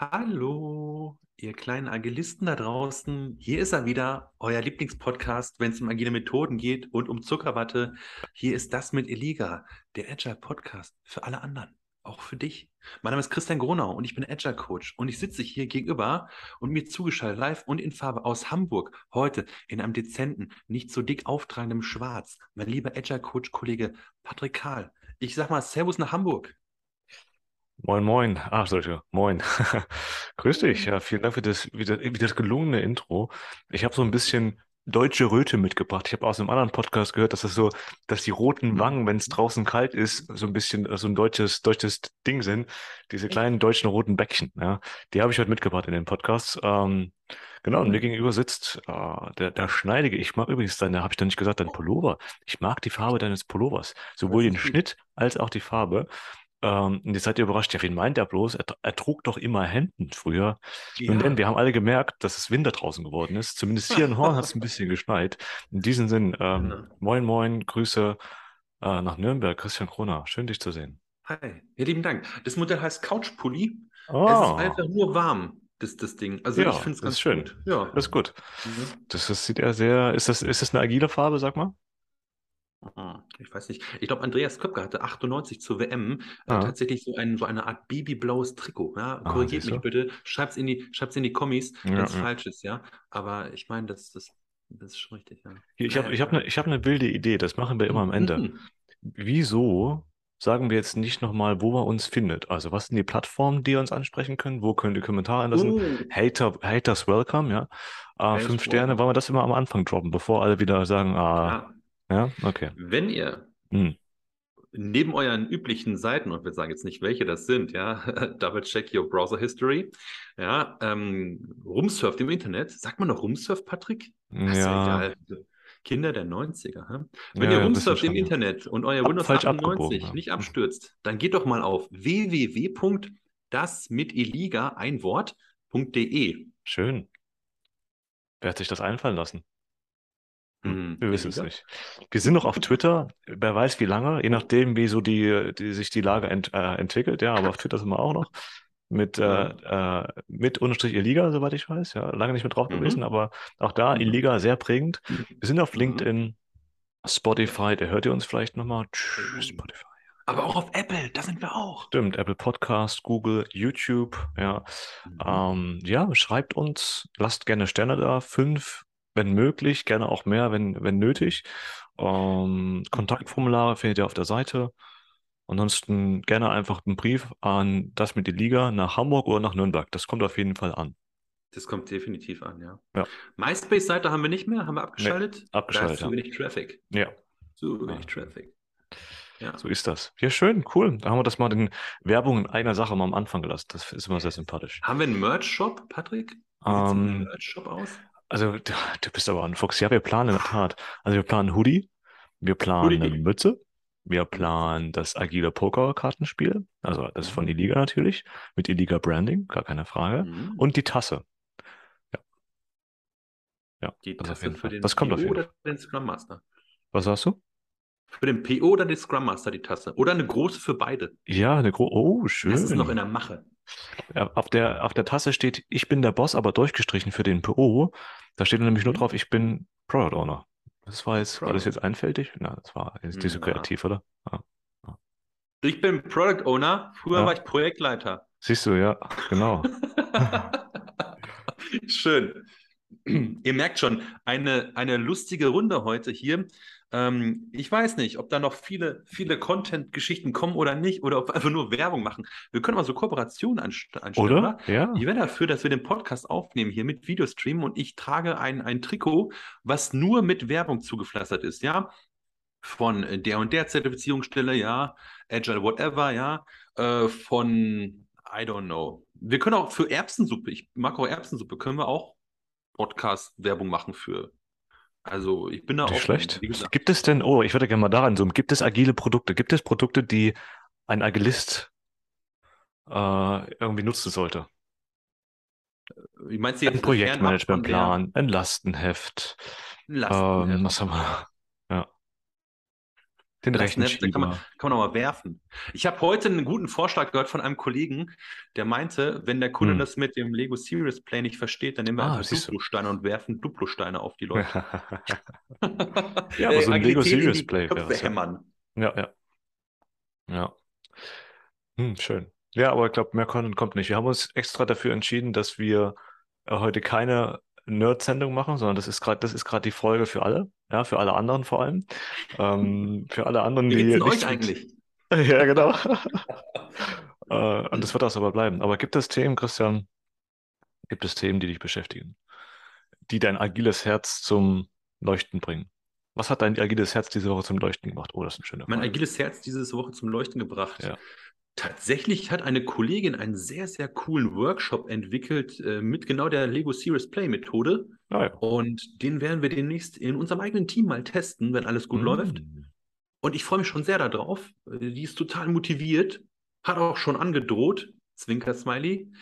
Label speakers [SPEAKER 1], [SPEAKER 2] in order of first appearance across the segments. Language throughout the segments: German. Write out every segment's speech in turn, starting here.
[SPEAKER 1] Hallo, ihr kleinen Agilisten da draußen. Hier ist er wieder, euer Lieblingspodcast, wenn es um agile Methoden geht und um Zuckerwatte. Hier ist das mit Eliga, der Agile Podcast für alle anderen, auch für dich. Mein Name ist Christian Gronau und ich bin Agile Coach und ich sitze hier gegenüber und mir zugeschaltet live und in Farbe aus Hamburg heute in einem dezenten, nicht so dick auftragendem Schwarz. Mein lieber Agile Coach Kollege Patrick Kahl. Ich sag mal Servus nach Hamburg.
[SPEAKER 2] Moin, moin. Ach, solche. Moin. Grüß dich. Ja, vielen Dank für das, für das, für das gelungene Intro. Ich habe so ein bisschen deutsche Röte mitgebracht. Ich habe aus einem anderen Podcast gehört, dass das so, dass die roten Wangen, wenn es draußen kalt ist, so ein bisschen so ein deutsches, deutsches Ding sind. Diese kleinen deutschen roten Bäckchen. Ja, die habe ich heute mitgebracht in den Podcasts. Ähm, genau, und mir gegenüber sitzt äh, der, der Schneidige. Ich mag übrigens deine, habe ich da nicht gesagt, dein Pullover. Ich mag die Farbe deines Pullovers. Sowohl den Schnitt als auch die Farbe. Ähm, und jetzt seid ihr überrascht, ja, wen meint er bloß? Er, er trug doch immer Hemden früher.
[SPEAKER 1] Ja.
[SPEAKER 2] Nun denn, wir haben alle gemerkt, dass es Winter draußen geworden ist. Zumindest hier in Horn hat es ein bisschen geschneit. In diesem Sinn, ähm,
[SPEAKER 1] Ja.
[SPEAKER 2] moin, moin, Grüße äh, nach Nürnberg, Christian Kroner. Schön, dich zu sehen.
[SPEAKER 1] Hi, ja, lieben Dank. Das Modell heißt Couchpulli. Es ist
[SPEAKER 2] Oh,
[SPEAKER 1] einfach nur warm, das, das Ding. Also
[SPEAKER 2] Ja,
[SPEAKER 1] ich finde es
[SPEAKER 2] das
[SPEAKER 1] ganz
[SPEAKER 2] ist schön.
[SPEAKER 1] gut. Ja.
[SPEAKER 2] das ist gut.
[SPEAKER 1] Mhm.
[SPEAKER 2] Das ist, sieht eher sehr, ist das, ist das eine agile Farbe, sag mal?
[SPEAKER 1] Ah, Ich weiß nicht. Ich glaube, Andreas Köpke hatte 98 zur WM äh,
[SPEAKER 2] Ah,
[SPEAKER 1] tatsächlich so, ein, so eine Art babyblaues Trikot. Ja?
[SPEAKER 2] ah,
[SPEAKER 1] Korrigiert
[SPEAKER 2] siehst
[SPEAKER 1] mich bitte. Schreibt's in die, in die Kommis, wenn es
[SPEAKER 2] ja.
[SPEAKER 1] falsch ist, ja. Aber ich meine, das, das, das ist schon richtig, ja.
[SPEAKER 2] Ich habe, ich
[SPEAKER 1] egal.
[SPEAKER 2] eine, habe eine wilde Idee. Das machen wir immer am Ende.
[SPEAKER 1] Mhm.
[SPEAKER 2] Wieso sagen wir jetzt nicht nochmal, wo man uns findet? Also, was sind die Plattformen, die uns ansprechen können? Wo könnt ihr Kommentare lassen?
[SPEAKER 1] Oh,
[SPEAKER 2] Hater, Haters welcome, ja. Äh, fünf Sterne, wollen wir das immer am Anfang droppen, bevor alle wieder sagen, ah,
[SPEAKER 1] Ja.
[SPEAKER 2] okay.
[SPEAKER 1] Wenn ihr
[SPEAKER 2] Hm.
[SPEAKER 1] neben euren üblichen Seiten, und wir sagen jetzt nicht, welche das sind, ja, double check your browser history, ja, ähm, rumsurft im Internet. Sagt man noch rumsurft, Patrick? Das ja egal. Kinder der 90er. hä?
[SPEAKER 2] ja,
[SPEAKER 1] Wenn ihr
[SPEAKER 2] ja, bisschen
[SPEAKER 1] rumsurft im. Internet und euer
[SPEAKER 2] Ab,
[SPEAKER 1] Windows
[SPEAKER 2] falsch abgebogen,
[SPEAKER 1] 98
[SPEAKER 2] ja.
[SPEAKER 1] nicht
[SPEAKER 2] Hm.
[SPEAKER 1] abstürzt, dann geht doch mal auf www.das mit Eliga ein Wort.de.
[SPEAKER 2] Schön. Wer hat sich das einfallen lassen? Hm,
[SPEAKER 1] Hm,
[SPEAKER 2] wir wissen es nicht. Wir sind noch auf Twitter, wer weiß wie lange, je nachdem, wie so die, die sich die Lage ent, äh, entwickelt, ja, aber auf Twitter sind wir auch noch. Mit, äh,
[SPEAKER 1] Ja.
[SPEAKER 2] äh, mit Unterstrich Iliga, soweit ich weiß. Ja, lange nicht mehr drauf gewesen,
[SPEAKER 1] Mhm.
[SPEAKER 2] aber auch da
[SPEAKER 1] Mhm.
[SPEAKER 2] Iliga sehr prägend. Wir sind auf
[SPEAKER 1] Mhm.
[SPEAKER 2] LinkedIn, Spotify, da hört ihr uns vielleicht nochmal. Tschüss, Spotify.
[SPEAKER 1] Aber auch auf Apple, da sind wir auch.
[SPEAKER 2] Stimmt, Apple Podcast, Google, YouTube, ja.
[SPEAKER 1] Mhm.
[SPEAKER 2] Ähm, ja, schreibt uns, lasst gerne Sterne da, fünf, wenn möglich, gerne auch mehr, wenn, wenn nötig. Ähm, Kontaktformulare findet ihr auf der Seite. Ansonsten gerne einfach einen Brief an das mit die Liga nach Hamburg oder nach Nürnberg. Das kommt auf jeden Fall an.
[SPEAKER 1] Das kommt definitiv an, ja.
[SPEAKER 2] Ja,
[SPEAKER 1] MySpace-Seite haben wir nicht mehr, haben wir
[SPEAKER 2] nee,
[SPEAKER 1] abgeschaltet. Da
[SPEAKER 2] abgeschaltet,
[SPEAKER 1] ist zu
[SPEAKER 2] ja.
[SPEAKER 1] wenig Traffic.
[SPEAKER 2] Ja,
[SPEAKER 1] Zu
[SPEAKER 2] ja,
[SPEAKER 1] wenig Traffic. Ja.
[SPEAKER 2] so ist das. Ja, schön, cool. Da haben wir das mal den Werbung in einer Sache mal am Anfang gelassen. Das ist immer sehr sympathisch.
[SPEAKER 1] Haben wir einen Merch-Shop, Patrick? Wie sieht
[SPEAKER 2] Ähm,
[SPEAKER 1] Merch-Shop aus?
[SPEAKER 2] Also, du, bist aber ein Fuchs. Ja, wir planen in der Tat. Also, wir planen Hoodie, wir planen eine
[SPEAKER 1] Hoodie.
[SPEAKER 2] Mütze, wir planen das agile Poker-Kartenspiel, also das von
[SPEAKER 1] Mhm.
[SPEAKER 2] Iliga natürlich, mit Iliga Branding, gar keine Frage.
[SPEAKER 1] Mhm.
[SPEAKER 2] Und die Tasse. Ja, ja,
[SPEAKER 1] Die
[SPEAKER 2] das
[SPEAKER 1] Tasse für den
[SPEAKER 2] Das kommt auf
[SPEAKER 1] PO oder den Scrum Master?
[SPEAKER 2] Was sagst du?
[SPEAKER 1] Für den PO oder den Scrum Master die Tasse? Oder eine große für beide?
[SPEAKER 2] Ja, eine gro Oh,
[SPEAKER 1] Das ist noch in
[SPEAKER 2] schön.
[SPEAKER 1] der Mache.
[SPEAKER 2] Auf der, auf der Tasse steht, ich bin der Boss, aber durchgestrichen für den PO. Da steht nämlich nur
[SPEAKER 1] Mhm.
[SPEAKER 2] drauf, ich bin Product Owner. Das war jetzt, war das jetzt einfältig? Na, das war jetzt nicht so kreativ, oder? Ja. Ja.
[SPEAKER 1] Ich bin Product Owner. Früher war ich Projektleiter.
[SPEAKER 2] Siehst du, ja, genau.
[SPEAKER 1] Schön. Ihr merkt schon, eine, eine lustige Runde heute hier. Ähm, ich weiß nicht, ob da noch viele, viele Content-Geschichten kommen oder nicht, oder ob wir einfach nur Werbung machen. Wir können mal so Kooperationen anst anstellen,
[SPEAKER 2] Oder?
[SPEAKER 1] oder?
[SPEAKER 2] Ja.
[SPEAKER 1] Ich wäre dafür, dass wir den Podcast aufnehmen hier mit Videostream und ich trage ein, ein Trikot, was nur mit Werbung zugepflastert ist, ja? Von äh, der und der Zertifizierungsstelle, ja, Agile whatever, ja, äh, von, I don't know. Wir können auch für Erbsensuppe, ich mag auch Erbsensuppe, können wir auch Podcast-Werbung machen für. Also ich bin da
[SPEAKER 2] Nicht
[SPEAKER 1] offen,
[SPEAKER 2] schlecht. Gibt es denn, oh, ich würde gerne mal daran zoomen, gibt es agile Produkte? Gibt es Produkte, die ein Agilist äh, irgendwie nutzen sollte?
[SPEAKER 1] Wie meinst du
[SPEAKER 2] Ein
[SPEAKER 1] jetzt der
[SPEAKER 2] Projektmanagementplan, ein Lastenheft, ähm,
[SPEAKER 1] Lastenheft?
[SPEAKER 2] was haben wir? Den
[SPEAKER 1] Das
[SPEAKER 2] rechten
[SPEAKER 1] Netz, kann man, kann man auch mal werfen. Ich habe heute einen guten Vorschlag gehört von einem Kollegen, der meinte, wenn der Kunde
[SPEAKER 2] Hm.
[SPEAKER 1] das mit dem Lego Serious Play nicht versteht, dann nehmen wir
[SPEAKER 2] Ah,
[SPEAKER 1] einfach. Duplo-Steine und werfen Duplo-Steine auf die Leute.
[SPEAKER 2] Ja, aber so ein Lego Serious Play wäre es ja.
[SPEAKER 1] hämmern.
[SPEAKER 2] Ja, ja. Ja. Hm, schön. Ja, aber ich glaube, mehr Content kommt nicht. Wir haben uns extra dafür entschieden, dass wir äh, heute keine Nerd-Sendung machen, sondern das ist gerade, das ist gerade die Folge für alle, ja, für alle anderen vor allem. Ähm, für alle anderen,
[SPEAKER 1] Wie
[SPEAKER 2] die nichts
[SPEAKER 1] euch eigentlich?
[SPEAKER 2] Ja, genau. Äh, und das wird das aber bleiben. Aber gibt es Themen, Christian, gibt es Themen, die dich beschäftigen, die dein agiles Herz zum Leuchten bringen? Was hat dein agiles Herz diese Woche zum Leuchten gemacht? Oh, das ist eine schöne
[SPEAKER 1] Mein
[SPEAKER 2] Frage.
[SPEAKER 1] agiles Herz diese Woche zum Leuchten gebracht.
[SPEAKER 2] Ja.
[SPEAKER 1] Tatsächlich hat eine Kollegin einen sehr, sehr coolen Workshop entwickelt äh, mit genau der Lego Serious Play Methode.
[SPEAKER 2] Ah, ja.
[SPEAKER 1] Und den werden wir demnächst in unserem eigenen Team mal testen, wenn alles gut läuft.
[SPEAKER 2] Mm.
[SPEAKER 1] Und ich freue mich schon sehr darauf. Äh, Die ist total motiviert, hat auch schon angedroht, Zwinker-Smiley,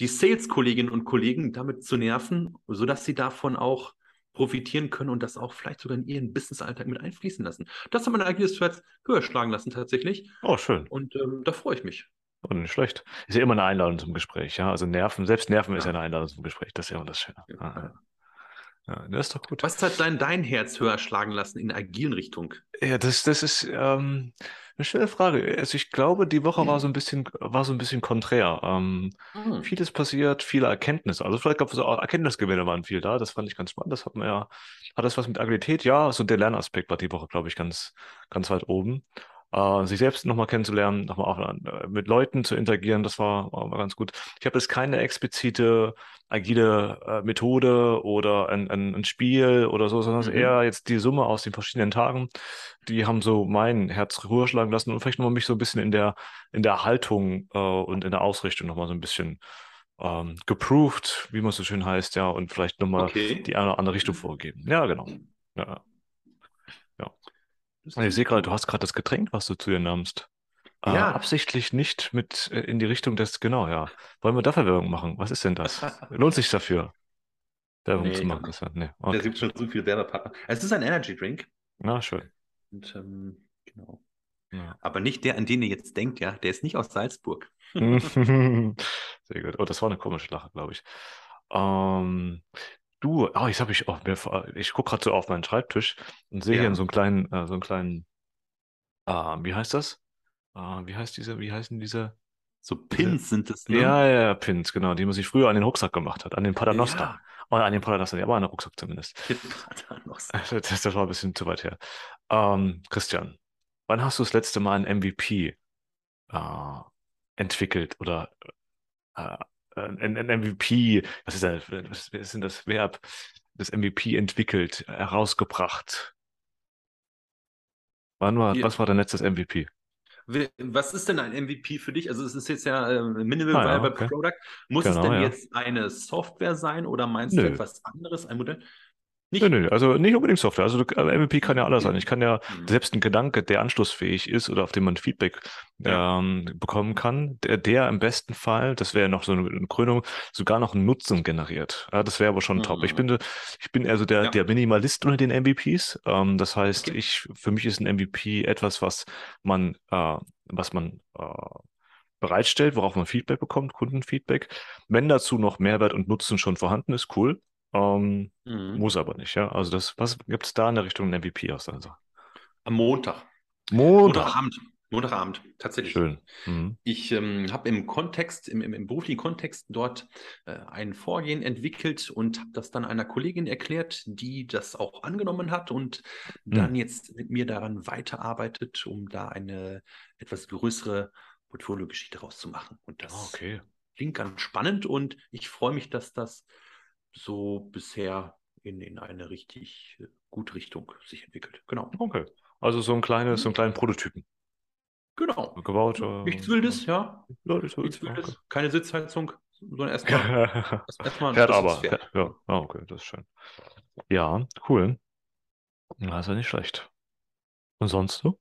[SPEAKER 1] die Sales-Kolleginnen und Kollegen damit zu nerven, sodass sie davon auch profitieren können und das auch vielleicht sogar in ihren Business-Alltag mit einfließen lassen. Das hat mein agiles Herz höher schlagen lassen tatsächlich.
[SPEAKER 2] Oh, schön.
[SPEAKER 1] Und ähm, da freue ich mich.
[SPEAKER 2] Und nicht schlecht. Ist ja immer eine Einladung zum Gespräch, ja. Also Nerven, selbst Nerven ist ja
[SPEAKER 1] Ja.
[SPEAKER 2] eine Einladung zum Gespräch. Das ist ja immer das Schöne.
[SPEAKER 1] Ja.
[SPEAKER 2] Ja. Das ist doch gut.
[SPEAKER 1] Was hat dein, dein Herz höher schlagen lassen in agilen Richtung?
[SPEAKER 2] Ja, das, das ist ähm, eine schöne Frage. Also ich glaube, die Woche war so ein bisschen, war so ein bisschen konträr. Ähm,
[SPEAKER 1] Hm.
[SPEAKER 2] vieles passiert, viele Erkenntnisse. Also vielleicht gab es auch Erkenntnisgewinne waren viel da. Das fand ich ganz spannend. Das hat man ja, hat das was mit Agilität? Ja, so der Lernaspekt war die Woche, glaube ich, ganz, ganz weit oben. Äh, sich selbst nochmal kennenzulernen, nochmal auch äh, mit Leuten zu interagieren, das war, war, ganz gut. Ich habe jetzt keine explizite agile äh, Methode oder ein, ein, ein Spiel oder so, sondern
[SPEAKER 1] Mhm.
[SPEAKER 2] eher jetzt die Summe aus den verschiedenen Tagen. Die haben so mein Herz höher schlagen lassen und vielleicht nochmal mich so ein bisschen in der, in der Haltung äh, und in der Ausrichtung nochmal so ein bisschen ähm, geproved, wie man so schön heißt, ja, und vielleicht nochmal
[SPEAKER 1] Okay.
[SPEAKER 2] die eine oder andere Richtung vorgegeben. Ja, genau. Ja.
[SPEAKER 1] Das
[SPEAKER 2] Ich sehe gerade, du hast gerade das Getränk, was du zu dir nahmst. Äh,
[SPEAKER 1] Ja.
[SPEAKER 2] absichtlich nicht mit äh, in die Richtung des, genau, ja. Wollen wir dafür Werbung machen? Was ist denn das? Lohnt sich dafür, Werbung
[SPEAKER 1] Nee,
[SPEAKER 2] zu machen. Christian? Nee,
[SPEAKER 1] Da
[SPEAKER 2] okay.
[SPEAKER 1] gibt schon so viele Werbepartner. Es ist ein Energy Drink.
[SPEAKER 2] Na, schön.
[SPEAKER 1] Und, ähm, genau.
[SPEAKER 2] Ja.
[SPEAKER 1] Aber nicht der, an den ihr jetzt denkt, ja. Der ist nicht aus Salzburg.
[SPEAKER 2] Sehr gut. Oh, das war eine komische Lache, glaube ich. Ähm, du, oh, jetzt habe ich auch mir, ich gucke gerade so auf meinen Schreibtisch und sehe
[SPEAKER 1] Ja.
[SPEAKER 2] hier so einen kleinen, äh, so einen kleinen, äh, wie heißt das? Äh, wie heißt diese, wie heißen diese?
[SPEAKER 1] So Pins sind es, ne?
[SPEAKER 2] Ja, ja, Pins, genau, die man sich früher an den Rucksack gemacht hat, an den Paternoster.
[SPEAKER 1] Ja.
[SPEAKER 2] Oder an den Paternoster, ja, aber an den Rucksack zumindest.
[SPEAKER 1] Paternoster.
[SPEAKER 2] Das, das war ein bisschen zu weit her. Ähm, Christian, wann hast du das letzte Mal ein MVP äh, entwickelt oder äh, ein, ein MVP, was ist, das, was ist denn das Verb, das MVP entwickelt, herausgebracht? Wann war,
[SPEAKER 1] Ja.
[SPEAKER 2] was war dein letztes MVP?
[SPEAKER 1] Was ist denn ein MVP für dich? Also es ist jetzt ja äh, Minimal
[SPEAKER 2] Ah, ja,
[SPEAKER 1] Viable
[SPEAKER 2] okay.
[SPEAKER 1] Product. Muss
[SPEAKER 2] Genau,
[SPEAKER 1] es denn
[SPEAKER 2] ja.
[SPEAKER 1] jetzt eine Software sein oder meinst du
[SPEAKER 2] Nö.
[SPEAKER 1] etwas anderes, ein Modell? Nicht?
[SPEAKER 2] Nö, nö, also nicht unbedingt Software. Also äh, MVP kann ja alles sein. Ich kann ja
[SPEAKER 1] Mhm.
[SPEAKER 2] selbst ein Gedanke, der anschlussfähig ist oder auf den man Feedback
[SPEAKER 1] Ja.
[SPEAKER 2] ähm, bekommen kann, der, der im besten Fall, das wäre noch so eine, Krönung, sogar noch einen Nutzen generiert. Ja, das wäre aber schon top. Ich
[SPEAKER 1] Mhm.
[SPEAKER 2] bin, ich bin also der,
[SPEAKER 1] Ja.
[SPEAKER 2] der Minimalist unter den MVPs. Ähm, das heißt,
[SPEAKER 1] Okay.
[SPEAKER 2] ich, für mich ist ein MVP etwas, was man, äh, was man äh, bereitstellt, worauf man Feedback bekommt, Kundenfeedback. Wenn dazu noch Mehrwert und Nutzen schon vorhanden ist, cool. Ähm,
[SPEAKER 1] Mhm.
[SPEAKER 2] muss aber nicht, ja. Also das, was gibt es da in der Richtung MVP aus deiner Sache?
[SPEAKER 1] Am Montag.
[SPEAKER 2] Montag.
[SPEAKER 1] Montagabend. Montagabend, tatsächlich.
[SPEAKER 2] Schön. Mhm.
[SPEAKER 1] Ich ähm, habe im Kontext, im, im, im beruflichen Kontext dort äh, ein Vorgehen entwickelt und habe das dann einer Kollegin erklärt, die das auch angenommen hat und dann
[SPEAKER 2] Hm.
[SPEAKER 1] jetzt mit mir daran weiterarbeitet, um da eine etwas größere Portfoliogeschichte rauszumachen. Und das
[SPEAKER 2] Ah, okay.
[SPEAKER 1] klingt ganz spannend und ich freue mich, dass das so bisher in, in eine richtig äh, gute Richtung sich entwickelt. Genau.
[SPEAKER 2] Okay. Also so ein kleines, so einen kleinen Prototypen
[SPEAKER 1] Genau.
[SPEAKER 2] gebaut. äh,
[SPEAKER 1] Nichts Wildes, ja.
[SPEAKER 2] Ja, nichts Wildes.
[SPEAKER 1] Wildes. Keine Sitzheizung, sondern erstmal
[SPEAKER 2] Okay.
[SPEAKER 1] erst- erstmal ein
[SPEAKER 2] Fährt aber. Fährt, ja. Ah, okay, das ist schön. Ja, cool. Ist ja nicht schlecht. Und sonst so?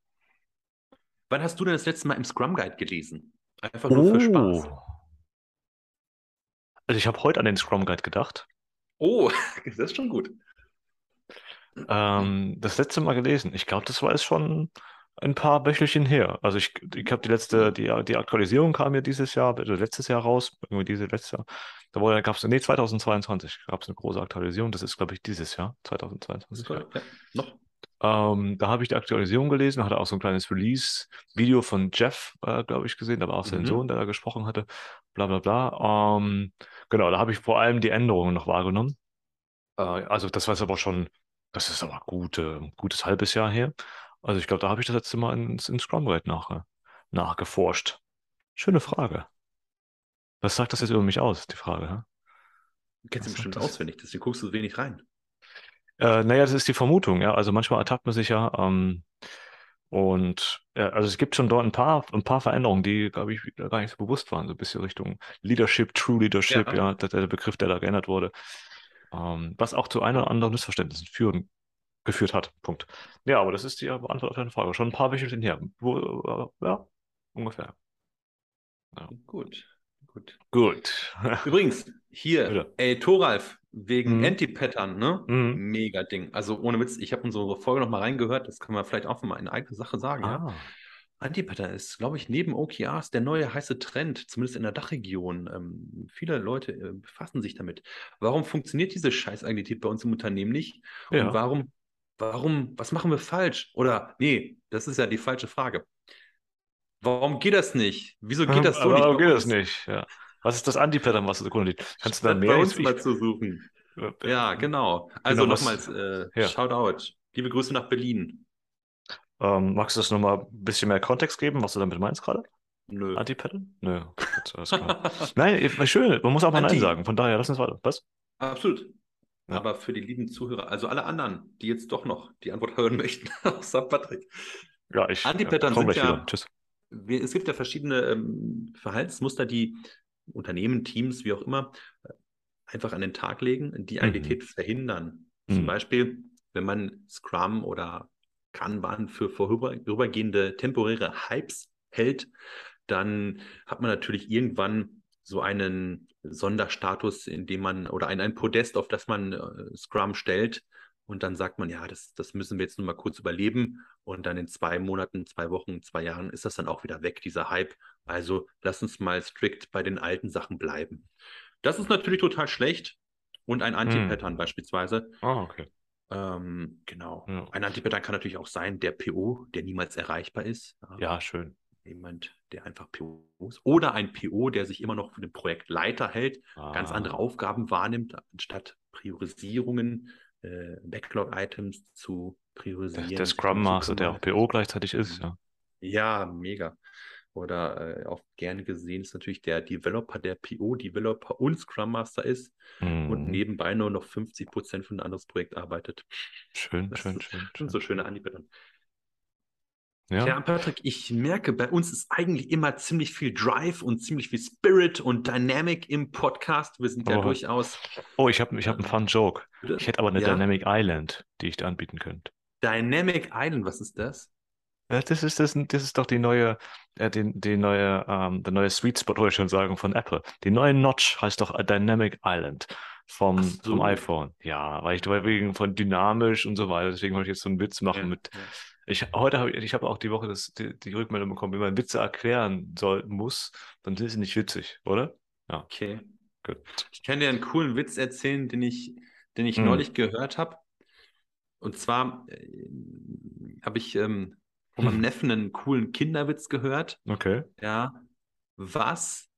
[SPEAKER 1] Wann hast du denn das letzte Mal im Scrum Guide gelesen? Einfach nur für Spaß.
[SPEAKER 2] Oh. Also ich habe heute an den Scrum Guide gedacht.
[SPEAKER 1] Oh, das ist schon gut.
[SPEAKER 2] Ähm, das letzte Mal gelesen. Ich glaube, das war es schon ein paar Wöchelchen her. Also ich, ich habe die letzte, die, die Aktualisierung kam ja dieses Jahr, also letztes Jahr raus, irgendwie diese letztes Jahr. Da gab es, nee, 2022 gab es eine große Aktualisierung. Das ist, glaube ich, dieses Jahr, 2022.
[SPEAKER 1] Ja, noch.
[SPEAKER 2] Ähm, da habe ich die Aktualisierung gelesen, hatte auch so ein kleines Release-Video von Jeff, äh, glaube ich, gesehen. Da war auch sein
[SPEAKER 1] Mhm.
[SPEAKER 2] Sohn, der da gesprochen hatte. Bla bla bla. Ähm, genau, da habe ich vor allem die Änderungen noch wahrgenommen. Äh, also das war jetzt aber schon, das ist aber gut, äh, gutes halbes Jahr her. Also ich glaube, da habe ich das letzte Mal ins, ins Scrum Guide nach, nachgeforscht. Schöne Frage. Was sagt das jetzt über mich aus, die Frage? hä?
[SPEAKER 1] Du kennst
[SPEAKER 2] Was
[SPEAKER 1] bestimmt
[SPEAKER 2] das?
[SPEAKER 1] auswendig, deswegen guckst du so wenig rein.
[SPEAKER 2] Äh, naja, das ist die Vermutung, ja. Also manchmal ertappt man sich ja. Ähm, und ja, also es gibt schon dort ein paar, ein paar Veränderungen, die, glaube ich, gar nicht so bewusst waren, so ein bisschen Richtung Leadership, True Leadership,
[SPEAKER 1] Ja.
[SPEAKER 2] ja, der, der Begriff, der da geändert wurde. Ähm, was auch zu ein oder anderen Missverständnissen führen, geführt hat. Punkt. Ja, aber das ist die Antwort auf deine Frage. Schon ein paar Wöchelchen her. Wo, äh, ja, ungefähr.
[SPEAKER 1] Gut, gut.
[SPEAKER 2] Gut.
[SPEAKER 1] Übrigens, hier,
[SPEAKER 2] Bitte.
[SPEAKER 1] ey, Thoralf, wegen
[SPEAKER 2] Mhm.
[SPEAKER 1] Anti-Pattern, ne?
[SPEAKER 2] Mhm.
[SPEAKER 1] Mega Ding. Also ohne Witz, ich habe unsere Folge noch mal reingehört, das kann man vielleicht auch mal in eigene Sache sagen, ja?
[SPEAKER 2] Ah,
[SPEAKER 1] Anti-Pattern ist, glaube ich, neben OKRs der neue heiße Trend, zumindest in der Dachregion. Ähm, viele Leute äh, befassen sich damit. Warum funktioniert diese Scheißagilität bei uns im Unternehmen nicht?
[SPEAKER 2] ja.
[SPEAKER 1] Und warum, warum, was machen wir falsch? Oder, nee, das ist ja die falsche Frage. Warum geht das nicht? Wieso geht das so
[SPEAKER 2] Aber
[SPEAKER 1] nicht?
[SPEAKER 2] warum geht das nicht? Ja. Was ist das Anti-Pattern, was du liegt? Kannst du da mehr?
[SPEAKER 1] bei uns mal zu suchen. Ja, genau. Also
[SPEAKER 2] was-
[SPEAKER 1] nochmals, äh,
[SPEAKER 2] ja.
[SPEAKER 1] Shoutout. Liebe Grüße nach Berlin.
[SPEAKER 2] Ähm, magst du das nochmal ein bisschen mehr Kontext geben, was du damit meinst gerade?
[SPEAKER 1] Nö.
[SPEAKER 2] Anti-Pattern? Nö. Nein, schön, man muss auch mal Nein
[SPEAKER 1] Anti.
[SPEAKER 2] sagen. Von daher, lass uns weiter. Was?
[SPEAKER 1] Absolut.
[SPEAKER 2] Ja.
[SPEAKER 1] Aber für die lieben Zuhörer, also alle anderen, die jetzt doch noch die Antwort hören möchten, außer Patrick.
[SPEAKER 2] Ja, ich
[SPEAKER 1] Anti-Pattern
[SPEAKER 2] komm
[SPEAKER 1] sind ja-
[SPEAKER 2] wieder. Tschüss.
[SPEAKER 1] Es gibt ja verschiedene ähm, Verhaltensmuster, die Unternehmen, Teams, wie auch immer, einfach an den Tag legen, die
[SPEAKER 2] Mhm.
[SPEAKER 1] Agilität verhindern. Zum
[SPEAKER 2] Mhm.
[SPEAKER 1] Beispiel, wenn man Scrum oder Kanban für vorübergehende temporäre Hypes hält, dann hat man natürlich irgendwann so einen Sonderstatus, in dem man oder ein, ein Podest, auf das man äh, Scrum stellt. Und dann sagt man, ja, das, das müssen wir jetzt nur mal kurz überleben. Und dann in zwei Monaten, zwei Wochen, zwei Jahren ist das dann auch wieder weg, dieser Hype. Also lass uns mal strikt bei den alten Sachen bleiben. Das ist natürlich total schlecht. Und ein Anti-Pattern beispielsweise.
[SPEAKER 2] Ah, okay.
[SPEAKER 1] Ähm, genau.
[SPEAKER 2] Ja.
[SPEAKER 1] Ein Anti-Pattern kann natürlich auch sein, der PO, der niemals erreichbar ist.
[SPEAKER 2] Ja, schön.
[SPEAKER 1] Jemand, der einfach PO ist. Oder ein PO, der sich immer noch für den Projektleiter hält, ganz
[SPEAKER 2] Ah.
[SPEAKER 1] andere Aufgaben wahrnimmt, anstatt Priorisierungen, äh, Backlog-Items zu priorisieren.
[SPEAKER 2] Der, der Scrum Master, der auch PO gleichzeitig ist, ja.
[SPEAKER 1] Ja, mega. Oder äh, auch gerne gesehen ist natürlich der Developer, der PO-Developer und Scrum Master ist und
[SPEAKER 2] Mhm.
[SPEAKER 1] nebenbei nur noch 50 Prozent für ein anderes Projekt arbeitet.
[SPEAKER 2] Schön,
[SPEAKER 1] Das
[SPEAKER 2] schön,
[SPEAKER 1] ist-
[SPEAKER 2] schön, schön.
[SPEAKER 1] so schöne Anbieter.
[SPEAKER 2] Ja.
[SPEAKER 1] Ja, Patrick, ich merke, bei uns ist eigentlich immer ziemlich viel Drive und ziemlich viel Spirit und Dynamic im Podcast. Wir sind ja
[SPEAKER 2] Oh.
[SPEAKER 1] durchaus.
[SPEAKER 2] Oh, ich habe ich hab einen Fun Joke. Ich hätte aber eine
[SPEAKER 1] Ja.
[SPEAKER 2] Dynamic Island, die ich dir anbieten könnte.
[SPEAKER 1] Dynamic Island, was ist das?
[SPEAKER 2] Das ist, das, das ist doch die neue, äh, die, die neue, ähm, der neue Sweet Spot, wollte ich schon sagen, von Apple. Die neue Notch heißt doch Dynamic Island vom,
[SPEAKER 1] so.
[SPEAKER 2] vom iPhone. Ja, weil ich wegen von dynamisch und so weiter, deswegen wollte ich jetzt so einen Witz machen
[SPEAKER 1] Ja,
[SPEAKER 2] mit.
[SPEAKER 1] Ja.
[SPEAKER 2] Ich, heute habe ich, ich habe auch die Woche das, die, die Rückmeldung bekommen, wenn man Witze erklären soll, muss, dann sind sie nicht witzig, oder?
[SPEAKER 1] Okay.
[SPEAKER 2] Gut.
[SPEAKER 1] Ich kann dir einen coolen Witz erzählen, den ich, den ich
[SPEAKER 2] Hm.
[SPEAKER 1] neulich gehört habe. Und zwar äh, habe ich ähm, von meinem. Neffen einen coolen Kinderwitz gehört.
[SPEAKER 2] Okay.
[SPEAKER 1] Ja. Was,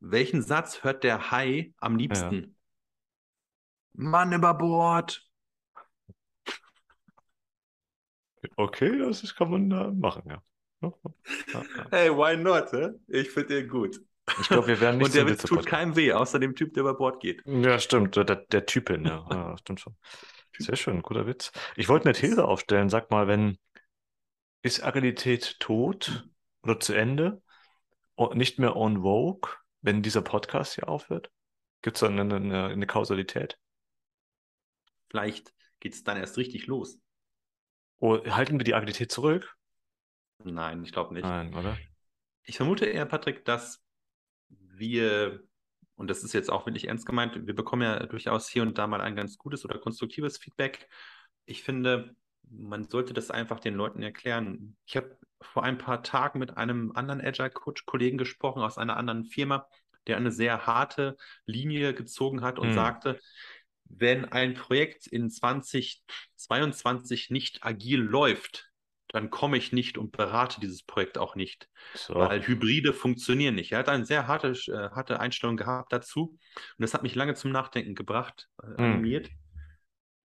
[SPEAKER 1] welchen Satz hört der Hai am liebsten? Mann über Bord.
[SPEAKER 2] Okay, das ist, kann man äh, machen, ja.
[SPEAKER 1] Hey, why not? Hä? Ich finde den gut.
[SPEAKER 2] Ich glaube, wir werden nicht
[SPEAKER 1] Und der Witz tut keinem weh, außer dem Typ, der über Bord geht.
[SPEAKER 2] Ja, stimmt, der, der Typin, ja. ja, stimmt schon. Sehr schön, guter Witz. Ich wollte eine These aufstellen, sag mal, wenn, ist Agilität tot oder zu Ende und nicht mehr on vogue, wenn dieser Podcast hier aufhört? Gibt es da eine, eine, eine Kausalität?
[SPEAKER 1] Vielleicht geht es dann erst richtig los.
[SPEAKER 2] Oder halten wir die Agilität zurück?
[SPEAKER 1] Nein, ich glaube nicht.
[SPEAKER 2] Nein, oder?
[SPEAKER 1] Ich vermute eher, Patrick, dass wir, und das ist jetzt auch wirklich ernst gemeint, wir bekommen ja durchaus hier und da mal ein ganz gutes oder konstruktives Feedback. Ich finde, man sollte das einfach den Leuten erklären. Ich habe vor ein paar Tagen mit einem anderen Agile-Coach-Kollegen gesprochen aus einer anderen Firma, der eine sehr harte Linie gezogen hat und
[SPEAKER 2] Hm.
[SPEAKER 1] sagte, wenn ein Projekt in 2022 nicht agil läuft, dann komme ich nicht und berate dieses Projekt auch nicht,
[SPEAKER 2] So.
[SPEAKER 1] weil Hybride funktionieren nicht. Er hat eine sehr harte, äh, harte Einstellung gehabt dazu und das hat mich lange zum Nachdenken gebracht, äh,
[SPEAKER 2] Hm.
[SPEAKER 1] animiert.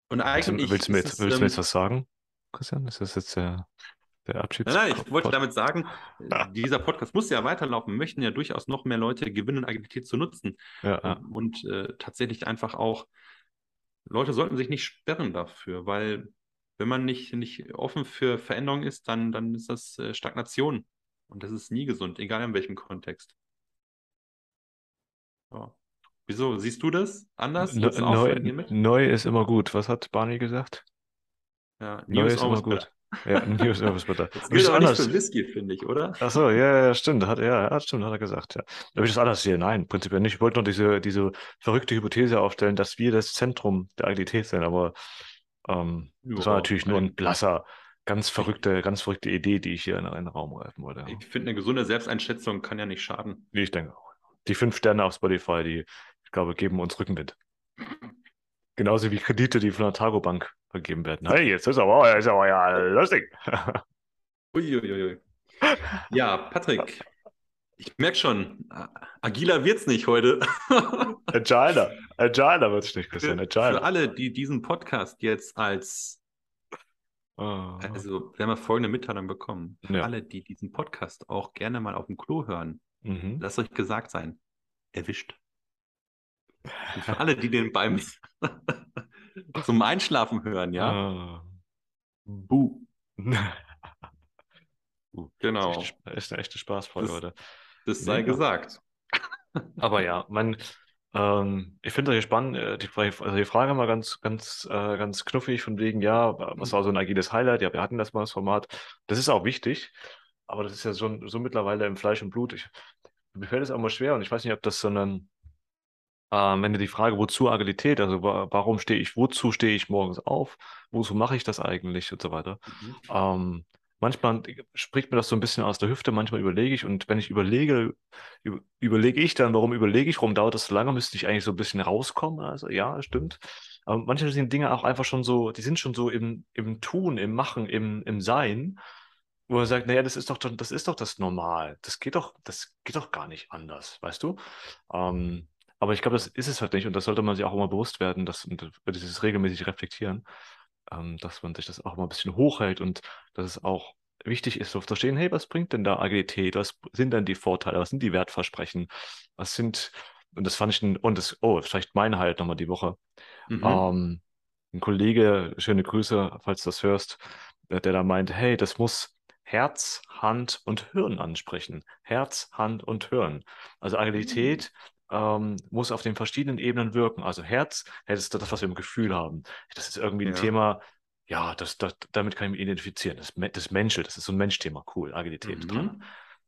[SPEAKER 1] Und
[SPEAKER 2] Willst du,
[SPEAKER 1] eigentlich
[SPEAKER 2] willst du mir jetzt,
[SPEAKER 1] es,
[SPEAKER 2] willst du mir
[SPEAKER 1] ähm,
[SPEAKER 2] jetzt was sagen, Christian? Ist das jetzt der, der Abschieds...
[SPEAKER 1] Nein, nein, ich wollte damit sagen, dieser Podcast muss ja weiterlaufen. Wir möchten ja durchaus noch mehr Leute gewinnen, Agilität zu nutzen.
[SPEAKER 2] Ja.
[SPEAKER 1] Ähm, Und äh, tatsächlich einfach auch, Leute sollten sich nicht sperren dafür, weil wenn man nicht, nicht offen für Veränderung ist, dann, dann ist das äh, Stagnation. Und das ist nie gesund, egal in welchem Kontext. Ja. Wieso? Siehst du das anders?
[SPEAKER 2] Ne- Neu, neu ist immer gut. Was hat Barney gesagt?
[SPEAKER 1] Ja, News
[SPEAKER 2] ist immer gut. Ja, New is always better.
[SPEAKER 1] Das
[SPEAKER 2] Will ich
[SPEAKER 1] gilt
[SPEAKER 2] das
[SPEAKER 1] aber nicht
[SPEAKER 2] anders?
[SPEAKER 1] für Whisky, finde ich, oder?
[SPEAKER 2] Ach so, ja, ja, stimmt. Hat, ja, ja, stimmt, hat er gesagt. Ja. Will ich das anders sehen? Nein, prinzipiell nicht. Ich wollte nur diese, diese verrückte Hypothese aufstellen, dass wir das Zentrum der Agilität sind. Aber ähm, das war natürlich nur ein blasser, ganz verrückte, ganz verrückte Idee, die ich hier in einen Raum werfen wollte. Ja.
[SPEAKER 1] Ich finde, eine gesunde Selbsteinschätzung kann ja nicht schaden.
[SPEAKER 2] Nee, ich denke auch. Die fünf Sterne auf Spotify, die, ich glaube, geben uns Rückenwind. Genauso wie Kredite, die von der Targo Bank vergeben werden. Hey, jetzt ist aber, ist aber ja lustig.
[SPEAKER 1] Uiuiui. Ja, Patrick, ich merke schon, agiler wird's nicht heute.
[SPEAKER 2] Agiler. Agiler wird es nicht, Christian.
[SPEAKER 1] Für, für
[SPEAKER 2] Agiler.
[SPEAKER 1] alle, die diesen Podcast jetzt als,
[SPEAKER 2] Ah.
[SPEAKER 1] also wir haben ja folgende Mitteilung bekommen. Für
[SPEAKER 2] Ja.
[SPEAKER 1] alle, die diesen Podcast auch gerne mal auf dem Klo hören,
[SPEAKER 2] Mhm.
[SPEAKER 1] lasst euch gesagt sein, erwischt. Und für alle, die den beim zum Einschlafen hören, ja,
[SPEAKER 2] Ah.
[SPEAKER 1] buh,
[SPEAKER 2] Uh,
[SPEAKER 1] genau,
[SPEAKER 2] Ist, echt, ist eine echte Spaßfolge
[SPEAKER 1] Das- das sei
[SPEAKER 2] Mega.
[SPEAKER 1] gesagt.
[SPEAKER 2] Aber ja, man, ähm, ich finde das hier spannend, äh, die, Frage- also die Frage mal ganz, ganz, äh, ganz knuffig von wegen, ja, was war so ein agiles Highlight? Ja, wir hatten das mal das Format. Das ist auch wichtig, aber das ist ja so, so mittlerweile im Fleisch und Blut. Ich, mir fällt es auch mal schwer und ich weiß nicht, ob das so ein, ähm, wenn du die Frage, wozu Agilität, also wa warum stehe ich, wozu stehe ich morgens auf, wozu mache ich das eigentlich und so weiter.
[SPEAKER 1] Mhm.
[SPEAKER 2] Ähm, manchmal spricht mir das so ein bisschen aus der Hüfte, manchmal überlege ich und wenn ich überlege, über, überlege ich dann, warum überlege ich, warum dauert das so lange, müsste ich eigentlich so ein bisschen rauskommen. Also ja, stimmt. Aber manchmal sind Dinge auch einfach schon so, die sind schon so im, im Tun, im Machen, im, im Sein, wo man sagt, naja, das ist doch, das ist doch das Normal. Das geht doch, das geht doch gar nicht anders, weißt du? Ähm, aber ich glaube, das ist es halt nicht und das sollte man sich auch immer bewusst werden, dass, und dieses regelmäßig reflektieren ähm, dass man sich das auch mal ein bisschen hochhält und dass es auch wichtig ist, zu verstehen, hey, was bringt denn da Agilität? Was sind denn die Vorteile? Was sind die Wertversprechen? Was sind, und das fand ich, ein, und das, oh, vielleicht mein Highlight nochmal die Woche.
[SPEAKER 1] Mhm.
[SPEAKER 2] Ähm, ein Kollege, schöne Grüße, falls du das hörst, der, der da meint, hey, das muss Herz, Hand und Hirn ansprechen. Herz, Hand und Hirn. Also Agilität ähm, muss auf den verschiedenen Ebenen wirken. Also Herz, das ist das, was wir im Gefühl haben. Das ist irgendwie ein
[SPEAKER 1] Ja.
[SPEAKER 2] Thema, ja, das, das, damit kann ich mich identifizieren. Das, das Menschel, das ist so ein Menschthema, cool, Agilität
[SPEAKER 1] Mhm.
[SPEAKER 2] dran.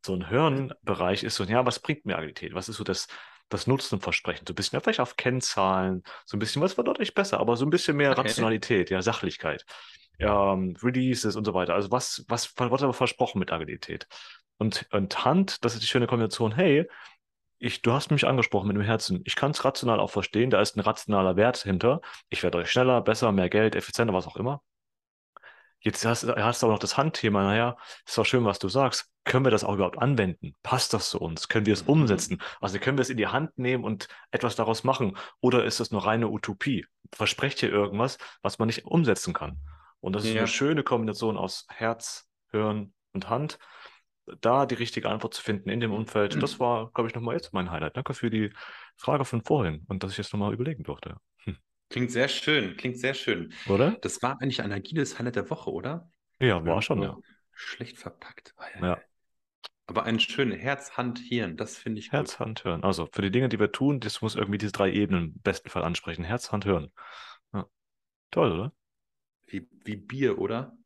[SPEAKER 2] So ein Hirnbereich ist so, ja, was bringt mir Agilität? Was ist so das, das Nutzen und Versprechen? So ein bisschen, ja, vielleicht auf Kennzahlen, so ein bisschen, was war deutlich besser, aber so ein bisschen mehr
[SPEAKER 1] Okay.
[SPEAKER 2] Rationalität, ja, Sachlichkeit, ähm, Releases und so weiter. Also was, was, was wird aber versprochen mit Agilität? Und, und Hand, das ist die schöne Kombination, hey, ich, du hast mich angesprochen mit dem Herzen. Ich kann es rational auch verstehen, da ist ein rationaler Wert hinter. Ich werde euch schneller, besser, mehr Geld, effizienter, was auch immer. Jetzt hast, hast du auch noch das Handthema. Naja, ist doch schön, was du sagst. Können wir das auch überhaupt anwenden? Passt das zu uns? Können wir es
[SPEAKER 1] Mhm.
[SPEAKER 2] umsetzen? Also können wir es in die Hand nehmen und etwas daraus machen? Oder ist das nur reine Utopie? Versprecht ihr irgendwas, was man nicht umsetzen kann? Und das ist
[SPEAKER 1] Ja.
[SPEAKER 2] eine schöne Kombination aus Herz, Hirn und Hand. Da die richtige Antwort zu finden in dem Umfeld, das war, glaube ich, nochmal jetzt mein Highlight. Danke für die Frage von vorhin und dass ich jetzt nochmal überlegen durfte.
[SPEAKER 1] Klingt sehr schön, klingt sehr schön.
[SPEAKER 2] Oder?
[SPEAKER 1] Das war eigentlich ein agiles Highlight der Woche, oder?
[SPEAKER 2] Ja, war schon, ja.
[SPEAKER 1] Schlecht verpackt.
[SPEAKER 2] Ja.
[SPEAKER 1] Aber ein schönes Herz, Hand, Hirn, das finde ich
[SPEAKER 2] Herz,
[SPEAKER 1] gut.
[SPEAKER 2] Hand, Hirn. Also für die Dinge, die wir tun, das muss irgendwie diese drei Ebenen im besten Fall ansprechen. Herz, Hand, Hirn. Ja. Toll, oder?
[SPEAKER 1] Wie, wie Bier, oder?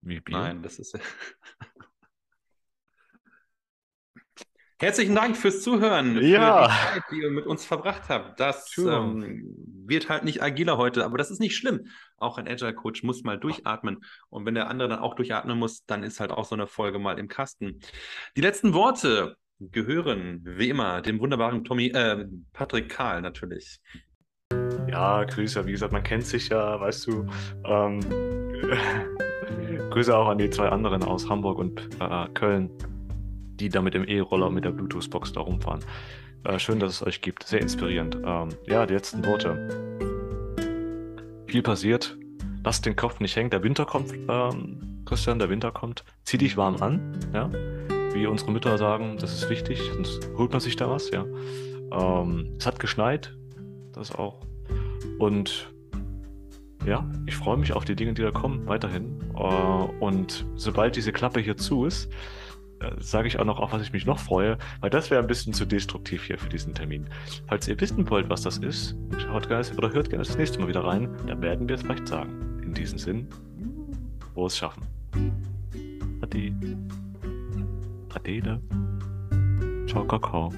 [SPEAKER 2] Wie Bier.
[SPEAKER 1] Nein, das ist. Herzlichen Dank fürs Zuhören,
[SPEAKER 2] Ja.
[SPEAKER 1] für die Zeit, die ihr mit uns verbracht habt. Das ähm, wird halt nicht agiler heute, aber das ist nicht schlimm. Auch ein Agile Coach muss mal durchatmen. Und wenn der andere dann auch durchatmen muss, dann ist halt auch so eine Folge mal im Kasten. Die letzten Worte gehören, wie immer, dem wunderbaren Tommy, äh, Patrick Kahl natürlich.
[SPEAKER 2] Ja, Grüße, wie gesagt, man kennt sich ja, weißt du. Ähm, Grüße auch an die zwei anderen aus Hamburg und äh, Köln, die da mit dem E-Roller mit der Bluetooth-Box da rumfahren. Äh, schön, dass es euch gibt. Sehr inspirierend. Ähm, ja, die letzten Worte. Viel passiert. Lasst den Kopf nicht hängen. Der Winter kommt, ähm, Christian, der Winter kommt. Zieh dich warm an, ja. Wie unsere Mütter sagen, das ist wichtig, sonst holt man sich da was, ja. Ähm, es hat geschneit, das auch. Und ja, ich freue mich auf die Dinge, die da kommen, weiterhin. Äh, und sobald diese Klappe hier zu ist, sage ich auch noch, auf was ich mich noch freue, weil das wäre ein bisschen zu destruktiv hier für diesen Termin. Falls ihr wissen wollt, was das ist, schaut gerne oder hört gerne das nächste Mal wieder rein, dann werden wir es vielleicht sagen. In diesem Sinn, frohes Schaffen. Ade. Adele. Ciao, Kakao.